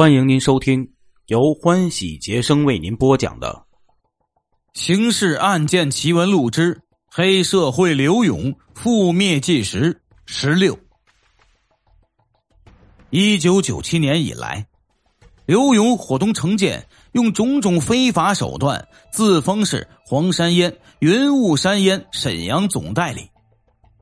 欢迎您收听由欢喜杰生为您播讲的《刑事案件奇闻录之黑社会刘勇覆灭纪实》十六。一九九七年以来，刘勇伙同程建用种种非法手段，自封是黄山烟、云雾山烟沈阳总代理，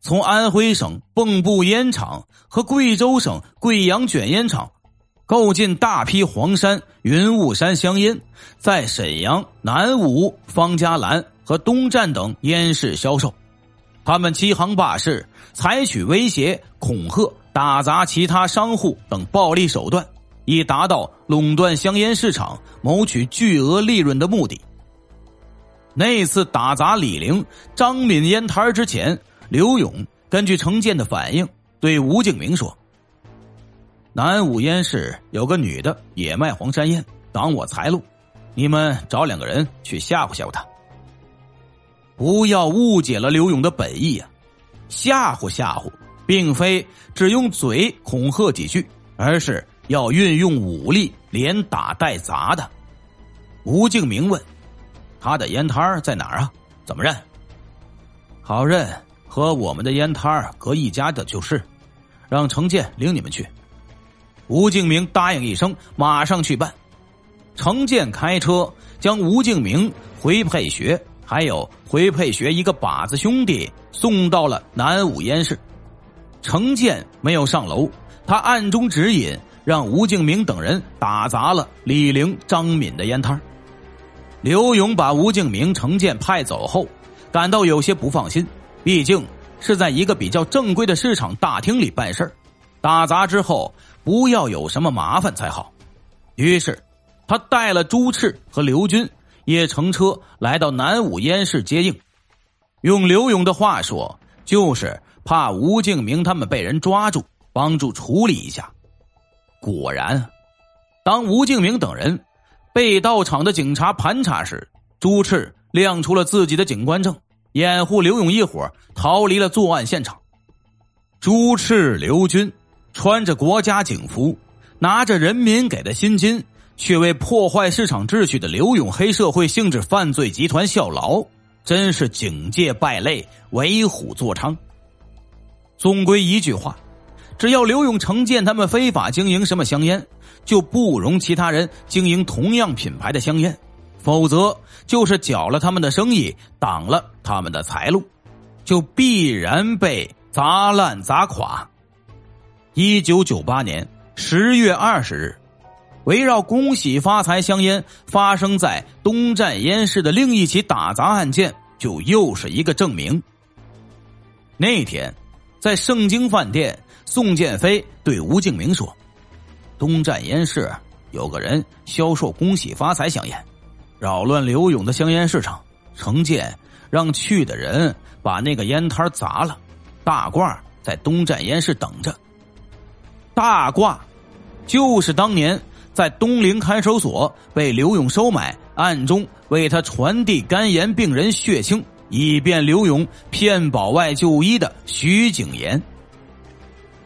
从安徽省蚌埠烟厂和贵州省贵阳卷烟厂。购进大批黄山、云雾山香烟，在沈阳、南武、方家栏和东站等烟市销售。他们欺行霸市，采取威胁、恐吓、打砸其他商户等暴力手段，以达到垄断香烟市场、谋取巨额利润的目的。那次打砸李玲、张敏烟摊之前，刘勇根据程建的反应，对吴敬明说。南武烟市有个女的也卖黄山烟，挡我财路。你们找两个人去吓唬吓唬她。不要误解了刘勇的本意呀，吓唬吓唬，并非只用嘴恐吓几句，而是要运用武力，连打带砸的。吴敬明问：“他的烟摊在哪儿啊？怎么认？”好认，和我们的烟摊隔一家的就是。让程建领你们去。吴敬明答应一声，马上去办。程建开车将吴敬明、回佩学还有回佩学一个把子兄弟送到了南武烟市。程建没有上楼，他暗中指引，让吴敬明等人打砸了李玲、张敏的烟摊。刘勇把吴敬明、程建派走后，感到有些不放心，毕竟是在一个比较正规的市场大厅里办事打砸之后。不要有什么麻烦才好。于是，他带了朱赤和刘军，也乘车来到南武烟市接应。用刘勇的话说，就是怕吴敬明他们被人抓住，帮助处理一下。果然，当吴敬明等人被到场的警察盘查时，朱赤亮出了自己的警官证，掩护刘勇一伙逃离了作案现场。朱赤、刘军。穿着国家警服，拿着人民给的薪金，却为破坏市场秩序的刘勇黑社会性质犯罪集团效劳，真是警戒败类，为虎作伥。总归一句话，只要刘勇、成建他们非法经营什么香烟，就不容其他人经营同样品牌的香烟，否则就是搅了他们的生意，挡了他们的财路，就必然被砸烂砸垮。一九九八年十月二十日，围绕“恭喜发财”香烟发生在东站烟市的另一起打砸案件，就又是一个证明。那天，在盛京饭店，宋建飞对吴敬明说：“东站烟市有个人销售‘恭喜发财’香烟，扰乱刘勇的香烟市场。程建让去的人把那个烟摊砸了，大褂在东站烟市等着。”大褂，就是当年在东陵看守所被刘勇收买，暗中为他传递肝炎病人血清，以便刘勇骗保外就医的徐景言。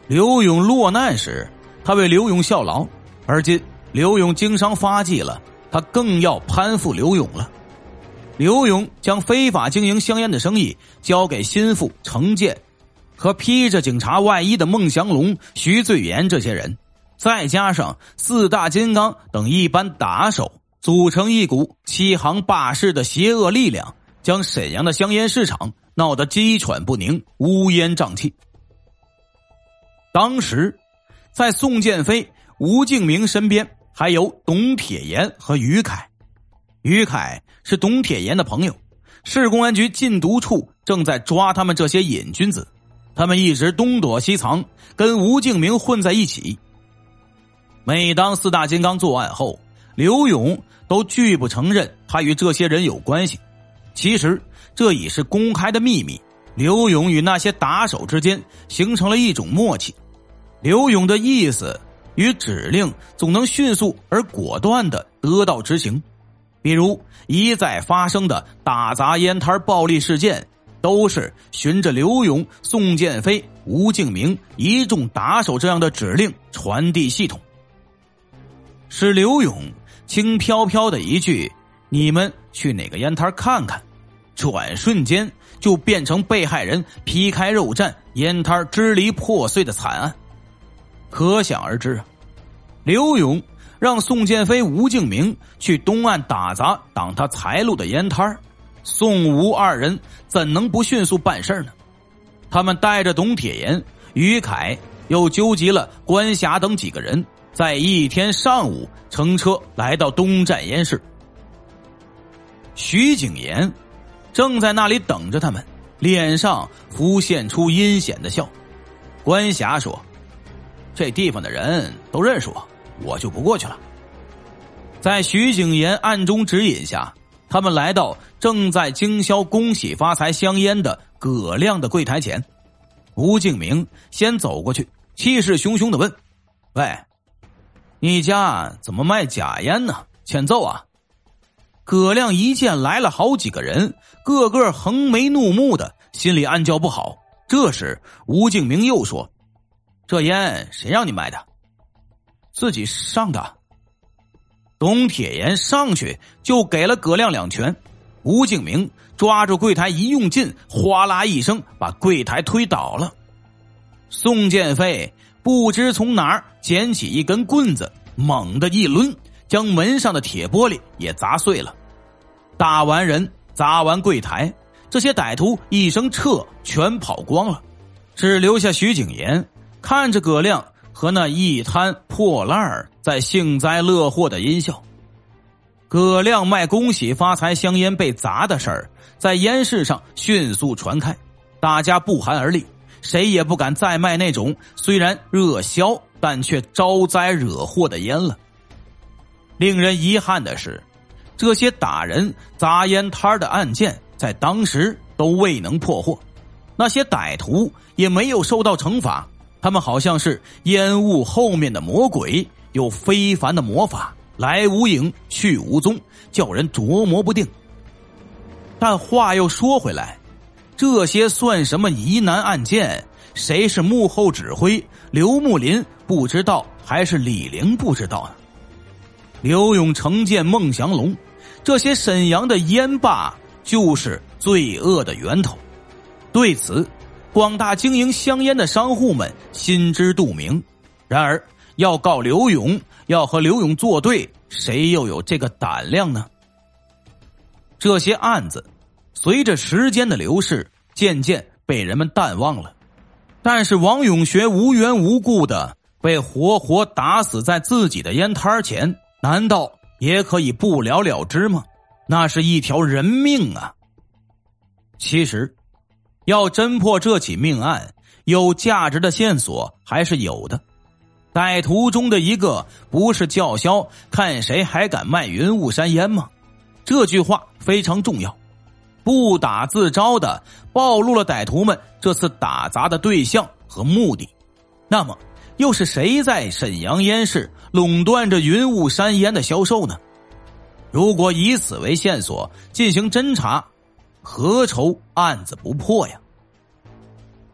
刘勇落难时，他为刘勇效劳，而今刘勇经商发迹了，他更要攀附刘勇了。刘勇将非法经营香烟的生意交给心腹程建。和披着警察外衣的孟祥龙、徐醉言这些人，再加上四大金刚等一般打手，组成一股欺行霸市的邪恶力量，将沈阳的香烟市场闹得鸡喘不宁、乌烟瘴气。当时，在宋建飞、吴敬明身边还有董铁岩和于凯。于凯是董铁岩的朋友，市公安局禁毒处正在抓他们这些瘾君子。他们一直东躲西藏，跟吴敬明混在一起。每当四大金刚作案后，刘勇都拒不承认他与这些人有关系。其实这已是公开的秘密。刘勇与那些打手之间形成了一种默契，刘勇的意思与指令总能迅速而果断的得到执行。比如一再发生的打砸烟摊暴力事件。都是循着刘勇、宋建飞、吴敬明一众打手这样的指令传递系统。是刘勇轻飘飘的一句：“你们去哪个烟摊看看。”转瞬间就变成被害人皮开肉绽、烟摊支离破碎的惨案。可想而知啊，刘勇让宋建飞、吴敬明去东岸打砸挡他财路的烟摊宋吴二人怎能不迅速办事呢？他们带着董铁岩、于凯，又纠集了关霞等几个人，在一天上午乘车来到东站烟市。徐景言正在那里等着他们，脸上浮现出阴险的笑。关霞说：“这地方的人都认识我，我就不过去了。”在徐景言暗中指引下。他们来到正在经销“恭喜发财”香烟的葛亮的柜台前，吴敬明先走过去，气势汹汹的问：“喂，你家怎么卖假烟呢？欠揍啊！”葛亮一见来了好几个人，个个横眉怒目的，心里暗叫不好。这时，吴敬明又说：“这烟谁让你卖的？自己上的。”董铁岩上去就给了葛亮两拳，吴敬明抓住柜台一用劲，哗啦一声把柜台推倒了。宋建飞不知从哪儿捡起一根棍子，猛地一抡，将门上的铁玻璃也砸碎了。打完人，砸完柜台，这些歹徒一声撤，全跑光了，只留下徐景言看着葛亮。和那一摊破烂儿在幸灾乐祸的阴笑。葛亮卖恭喜发财香烟被砸的事儿，在烟市上迅速传开，大家不寒而栗，谁也不敢再卖那种虽然热销但却招灾惹祸的烟了。令人遗憾的是，这些打人砸烟摊的案件在当时都未能破获，那些歹徒也没有受到惩罚。他们好像是烟雾后面的魔鬼，有非凡的魔法，来无影去无踪，叫人琢磨不定。但话又说回来，这些算什么疑难案件？谁是幕后指挥？刘木林不知道，还是李玲不知道呢？刘勇、成、见、孟祥龙，这些沈阳的烟霸，就是罪恶的源头。对此。广大经营香烟的商户们心知肚明，然而要告刘勇，要和刘勇作对，谁又有这个胆量呢？这些案子随着时间的流逝，渐渐被人们淡忘了。但是王永学无缘无故的被活活打死在自己的烟摊前，难道也可以不了了之吗？那是一条人命啊！其实。要侦破这起命案，有价值的线索还是有的。歹徒中的一个不是叫嚣“看谁还敢卖云雾山烟”吗？这句话非常重要，不打自招的暴露了歹徒们这次打砸的对象和目的。那么，又是谁在沈阳烟市垄断着云雾山烟的销售呢？如果以此为线索进行侦查。何愁案子不破呀？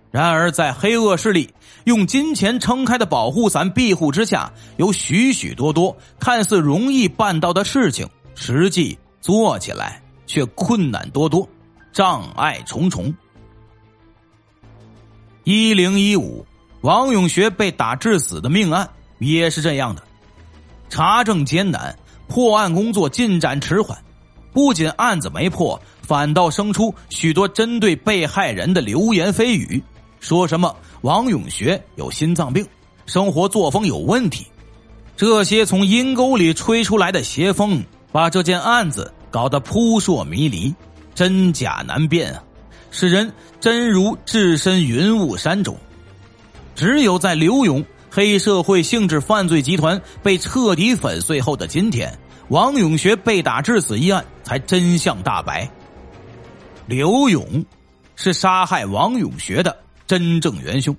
然而，在黑恶势力用金钱撑开的保护伞庇护之下，有许许多多看似容易办到的事情，实际做起来却困难多多，障碍重重。一零一五，王永学被打致死的命案也是这样的，查证艰难，破案工作进展迟缓，不仅案子没破。反倒生出许多针对被害人的流言蜚语，说什么王永学有心脏病，生活作风有问题。这些从阴沟里吹出来的邪风，把这件案子搞得扑朔迷离，真假难辨啊，使人真如置身云雾山中。只有在刘勇黑社会性质犯罪集团被彻底粉碎后的今天，王永学被打致死一案才真相大白。刘勇是杀害王永学的真正元凶。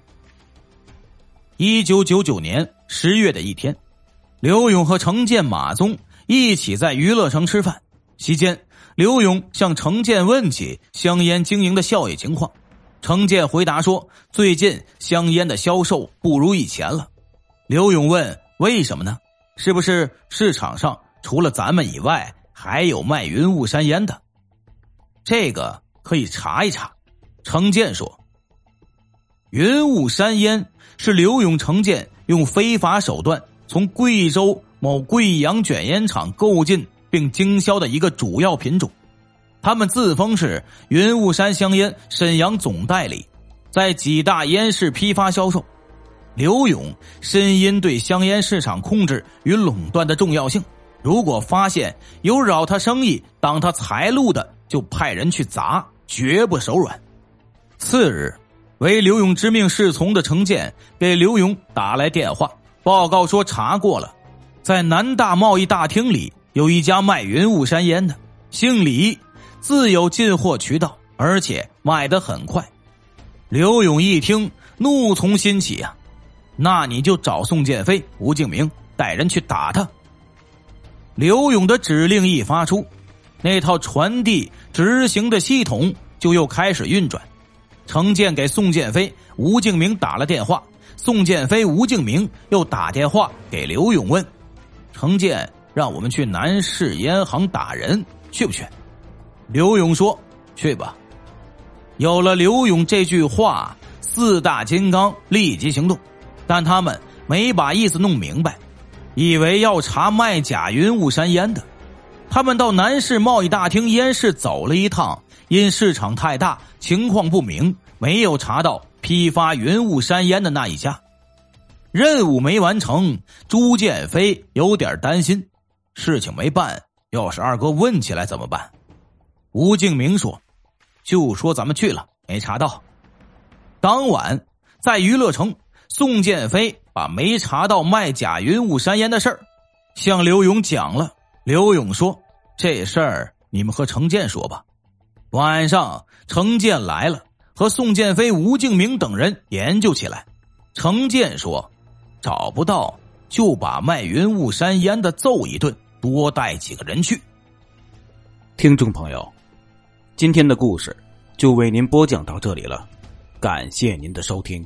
一九九九年十月的一天，刘勇和程建、马宗一起在娱乐城吃饭。席间，刘勇向程建问起香烟经营的效益情况。程建回答说：“最近香烟的销售不如以前了。”刘勇问：“为什么呢？是不是市场上除了咱们以外，还有卖云雾山烟的？这个可以查一查。程建说：“云雾山烟是刘勇、程建用非法手段从贵州某贵阳卷烟厂购进并经销的一个主要品种。他们自封是云雾山香烟沈阳总代理，在几大烟市批发销售。”刘勇深因对香烟市场控制与垄断的重要性，如果发现有扰他生意、挡他财路的，就派人去砸，绝不手软。次日，为刘勇之命侍从的程建给刘勇打来电话，报告说查过了，在南大贸易大厅里有一家卖云雾山烟的，姓李，自有进货渠道，而且卖得很快。刘勇一听，怒从心起呀。那你就找宋建飞、吴敬明带人去打他。刘勇的指令一发出，那套传递执行的系统就又开始运转。程建给宋建飞、吴敬明打了电话，宋建飞、吴敬明又打电话给刘勇问：“程建让我们去南市烟行打人，去不去？”刘勇说：“去吧。”有了刘勇这句话，四大金刚立即行动。但他们没把意思弄明白，以为要查卖假云雾山烟的。他们到南市贸易大厅烟市走了一趟，因市场太大，情况不明，没有查到批发云雾山烟的那一家。任务没完成，朱建飞有点担心，事情没办，要是二哥问起来怎么办？吴敬明说：“就说咱们去了，没查到。”当晚在娱乐城。宋建飞把没查到卖假云雾山烟的事儿向刘勇讲了。刘勇说：“这事儿你们和程建说吧。”晚上，程建来了，和宋建飞、吴敬明等人研究起来。程建说：“找不到，就把卖云雾山烟的揍一顿，多带几个人去。”听众朋友，今天的故事就为您播讲到这里了，感谢您的收听。